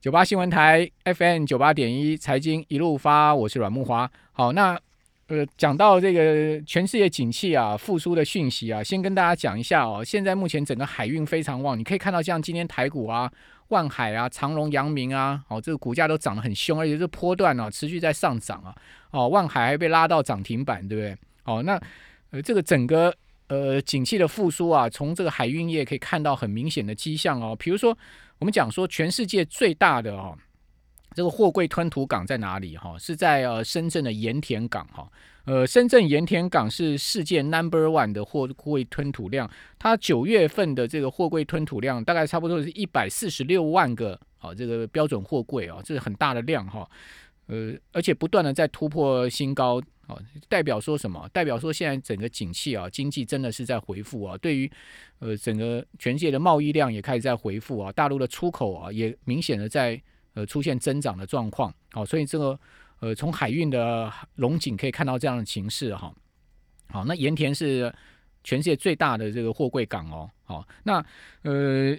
九八新闻台 FM 九八点一财经一路发，我是阮木华。好，那呃，讲到这个全世界景气啊复苏的讯息啊，先跟大家讲一下哦。现在目前整个海运非常旺，你可以看到像今天台股啊、万海啊、长隆、阳明啊，哦，这个股价都涨得很凶，而且这波段呢持续在上涨啊。哦，万海还被拉到涨停板，对不对？哦，那呃，这个整个呃景气的复苏啊，从这个海运业可以看到很明显的迹象哦。比如说。我们讲说，全世界最大的哦，这个货柜吞吐港在哪里？哈，是在呃深圳的盐田港哈。呃，深圳盐田港是世界 number one 的货柜吞吐量，它九月份的这个货柜吞吐量大概差不多是一百四十六万个哦，这个标准货柜啊，这是很大的量哈。呃，而且不断的在突破新高。哦，代表说什么？代表说现在整个景气啊，经济真的是在回复啊。对于呃整个全世界的贸易量也开始在回复啊，大陆的出口啊也明显的在呃出现增长的状况。好，所以这个呃从海运的龙井可以看到这样的情势哈。好，那盐田是全世界最大的这个货柜港哦。好，那呃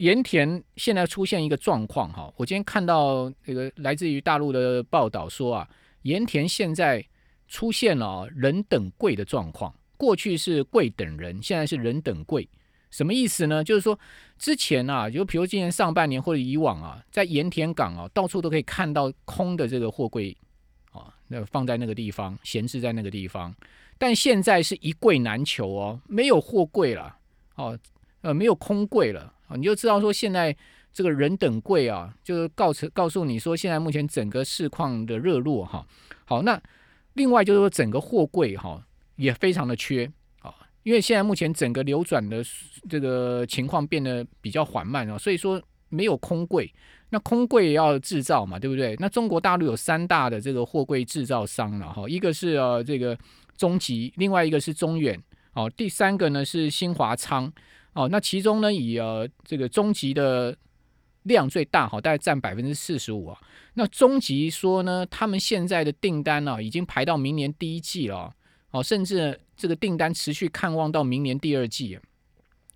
盐田现在出现一个状况哈，我今天看到这个来自于大陆的报道说啊，盐田现在。出现了人等贵的状况，过去是贵等人，现在是人等贵，什么意思呢？就是说之前啊，就比如今年上半年或者以往啊，在盐田港啊，到处都可以看到空的这个货柜啊，那放在那个地方，闲置在那个地方，但现在是一柜难求哦，没有货柜了哦，呃，没有空柜了你就知道说现在这个人等贵啊，就是告诉告诉你说，现在目前整个市况的热络哈，好那。另外就是说，整个货柜哈也非常的缺啊，因为现在目前整个流转的这个情况变得比较缓慢啊，所以说没有空柜，那空柜也要制造嘛，对不对？那中国大陆有三大的这个货柜制造商了哈，一个是呃这个中集，另外一个是中远哦，第三个呢是新华仓哦，那其中呢以呃这个中集的。量最大哈，大概占百分之四十五啊。那中集说呢，他们现在的订单呢，已经排到明年第一季了，哦，甚至这个订单持续看望到明年第二季。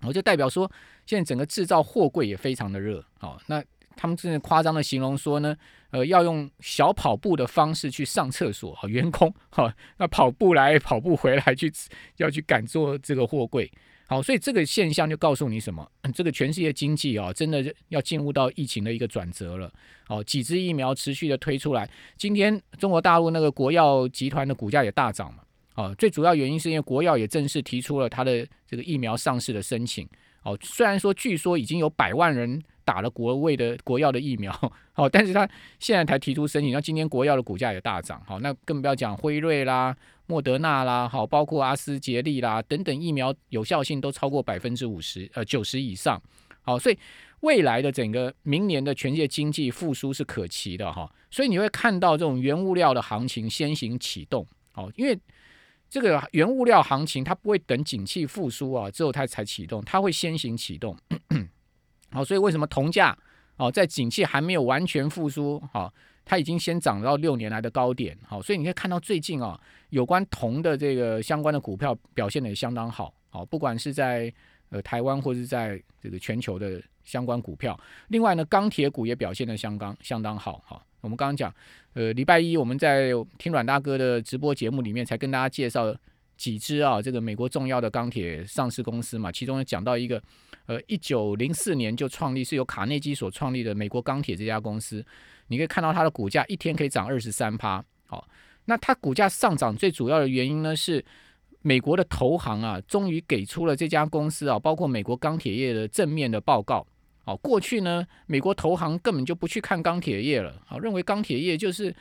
我就代表说，现在整个制造货柜也非常的热，哦，那他们真的夸张的形容说呢，呃，要用小跑步的方式去上厕所，哈，员工哈，那跑步来跑步回来去要去赶做这个货柜。好，所以这个现象就告诉你什么？这个全世界经济啊，真的要进入到疫情的一个转折了。哦，几支疫苗持续的推出来，今天中国大陆那个国药集团的股价也大涨嘛。哦，最主要原因是因为国药也正式提出了它的这个疫苗上市的申请。哦，虽然说据说已经有百万人打了国卫的国药的疫苗，好，但是他现在才提出申请，那今天国药的股价也大涨。好，那更不要讲辉瑞啦。莫德纳啦，好，包括阿斯捷利啦等等疫苗有效性都超过百分之五十，呃，九十以上。好，所以未来的整个明年的全世界经济复苏是可期的哈。所以你会看到这种原物料的行情先行启动，好，因为这个原物料行情它不会等景气复苏啊之后它才启动，它会先行启动。好，所以为什么铜价哦在景气还没有完全复苏，好？它已经先涨到六年来的高点，好，所以你可以看到最近啊，有关铜的这个相关的股票表现的也相当好，好，不管是在呃台湾或者在这个全球的相关股票。另外呢，钢铁股也表现的相当相当好，哈。我们刚刚讲，呃，礼拜一我们在听阮大哥的直播节目里面才跟大家介绍几只啊，这个美国重要的钢铁上市公司嘛，其中讲到一个，呃，一九零四年就创立，是由卡内基所创立的美国钢铁这家公司。你可以看到它的股价一天可以涨二十三趴，好，那它股价上涨最主要的原因呢是美国的投行啊，终于给出了这家公司啊，包括美国钢铁业的正面的报告。好，过去呢，美国投行根本就不去看钢铁业了，好，认为钢铁业就是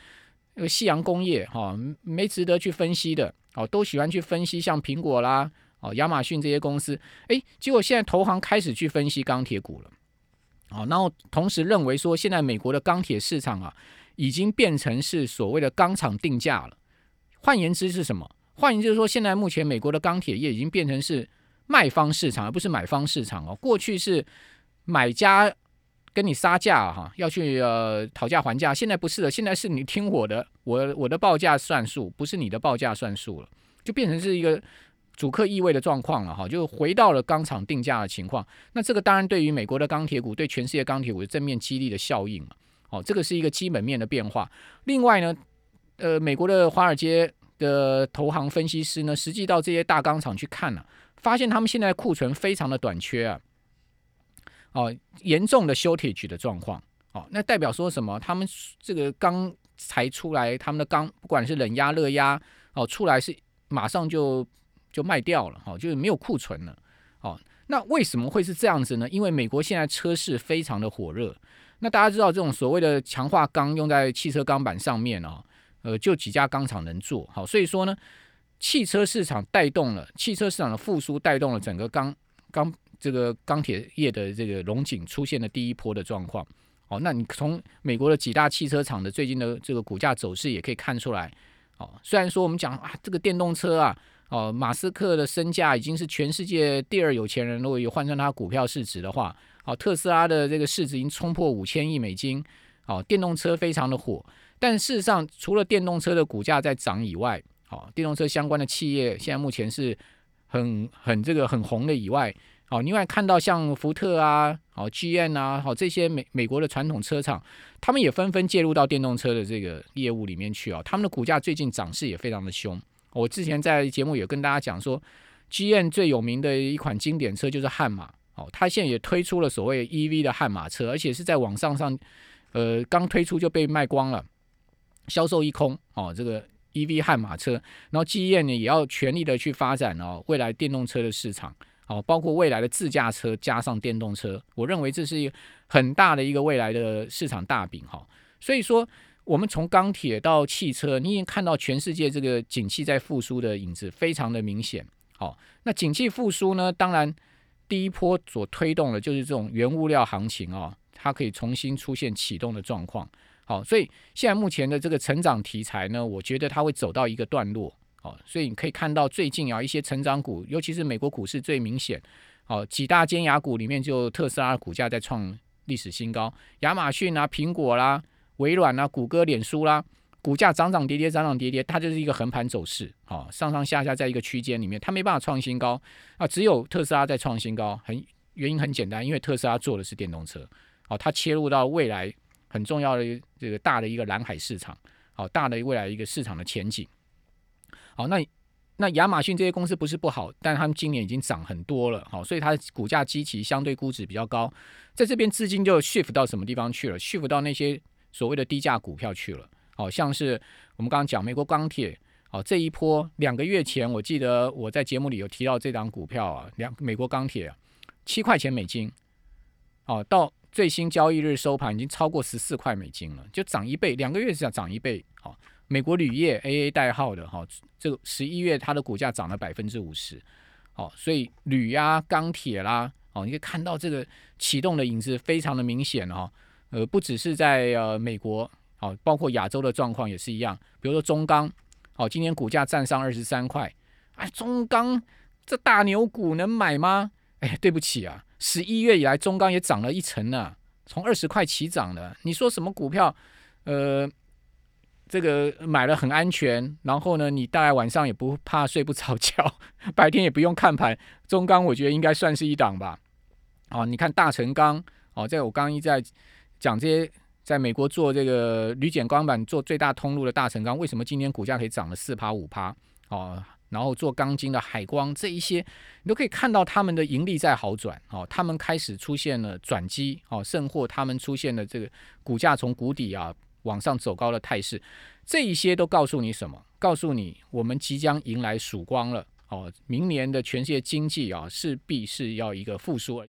那个夕阳工业，哈，没值得去分析的，哦，都喜欢去分析像苹果啦，哦，亚马逊这些公司，诶，结果现在投行开始去分析钢铁股了。哦，然后同时认为说，现在美国的钢铁市场啊，已经变成是所谓的钢厂定价了。换言之是什么？换言之就是说，现在目前美国的钢铁业已经变成是卖方市场，而不是买方市场哦。过去是买家跟你杀价哈，要去呃讨价还价，现在不是了，现在是你听我的，我我的报价算数，不是你的报价算数了，就变成是一个主客意味的状况了哈，就回到了钢厂定价的情况。那这个当然对于美国的钢铁股，对全世界钢铁股的正面激励的效应嘛。哦，这个是一个基本面的变化。另外呢，呃，美国的华尔街的投行分析师呢，实际到这些大钢厂去看了，发现他们现在库存非常的短缺啊，哦，严重的 shortage 的状况。哦，那代表说什么？他们这个钢才出来，他们的钢不管是冷压、热压，哦，出来是马上就就卖掉了，哦，就是没有库存了。哦，那为什么会是这样子呢？因为美国现在车市非常的火热。那大家知道这种所谓的强化钢用在汽车钢板上面哦，呃，就几家钢厂能做好，所以说呢，汽车市场带动了汽车市场的复苏，带动了整个钢钢这个钢铁业的这个龙井出现了第一波的状况。哦，那你从美国的几大汽车厂的最近的这个股价走势也可以看出来。哦，虽然说我们讲啊，这个电动车啊，哦，马斯克的身价已经是全世界第二有钱人，如果有换算他股票市值的话。哦，特斯拉的这个市值已经冲破五千亿美金。哦，电动车非常的火，但事实上，除了电动车的股价在涨以外，哦，电动车相关的企业现在目前是很很这个很红的以外，哦，另外看到像福特啊，哦，GM 啊，好这些美美国的传统车厂，他们也纷纷介入到电动车的这个业务里面去啊，他们的股价最近涨势也非常的凶。我之前在节目也跟大家讲说，GM 最有名的一款经典车就是悍马。哦，它现在也推出了所谓 EV 的悍马车，而且是在网上上，呃，刚推出就被卖光了，销售一空。哦，这个 EV 悍马车，然后 GM 呢也要全力的去发展哦未来电动车的市场，好，包括未来的自驾车加上电动车，我认为这是一个很大的一个未来的市场大饼哈。所以说，我们从钢铁到汽车，你已经看到全世界这个景气在复苏的影子非常的明显。好，那景气复苏呢，当然。第一波所推动的就是这种原物料行情啊，它可以重新出现启动的状况。好，所以现在目前的这个成长题材呢，我觉得它会走到一个段落。好，所以你可以看到最近啊一些成长股，尤其是美国股市最明显。好，几大尖牙股里面就特斯拉股价在创历史新高，亚马逊啊、苹果啦、微软啊、谷歌、脸书啦。股价涨涨跌跌，涨涨跌跌，它就是一个横盘走势，啊，上上下下在一个区间里面，它没办法创新高啊，只有特斯拉在创新高，很原因很简单，因为特斯拉做的是电动车，哦，它切入到未来很重要的这个大的一个蓝海市场，好，大的未来一个市场的前景，好，那那亚马逊这些公司不是不好，但他们今年已经涨很多了，好，所以它的股价基期相对估值比较高，在这边资金就 shift 到什么地方去了？shift 到那些所谓的低价股票去了。好像是我们刚刚讲美国钢铁，哦，这一波两个月前，我记得我在节目里有提到这档股票啊，两美国钢铁七块钱美金，哦，到最新交易日收盘已经超过十四块美金了，就涨一倍，两个月是要涨一倍。好，美国铝业 AA 代号的哈，这个十一月它的股价涨了百分之五十，好，所以铝呀、钢铁啦，哦，你可以看到这个启动的影子非常的明显哈，呃，不只是在呃美国。哦，包括亚洲的状况也是一样，比如说中钢，好，今天股价站上二十三块，哎，中钢这大牛股能买吗？哎，对不起啊，十一月以来中钢也涨了一成呢，从二十块起涨的。你说什么股票？呃，这个买了很安全，然后呢，你大概晚上也不怕睡不着觉，白天也不用看盘。中钢我觉得应该算是一档吧。哦，你看大成钢，哦，在我刚一在讲这些。在美国做这个铝剪钢板做最大通路的大成钢，为什么今天股价可以涨了四趴五趴？哦，然后做钢筋的海光这一些，你都可以看到他们的盈利在好转哦，他们开始出现了转机哦，甚或他们出现了这个股价从谷底啊往上走高的态势，这一些都告诉你什么？告诉你我们即将迎来曙光了哦，明年的全世界经济啊势必是要一个复苏。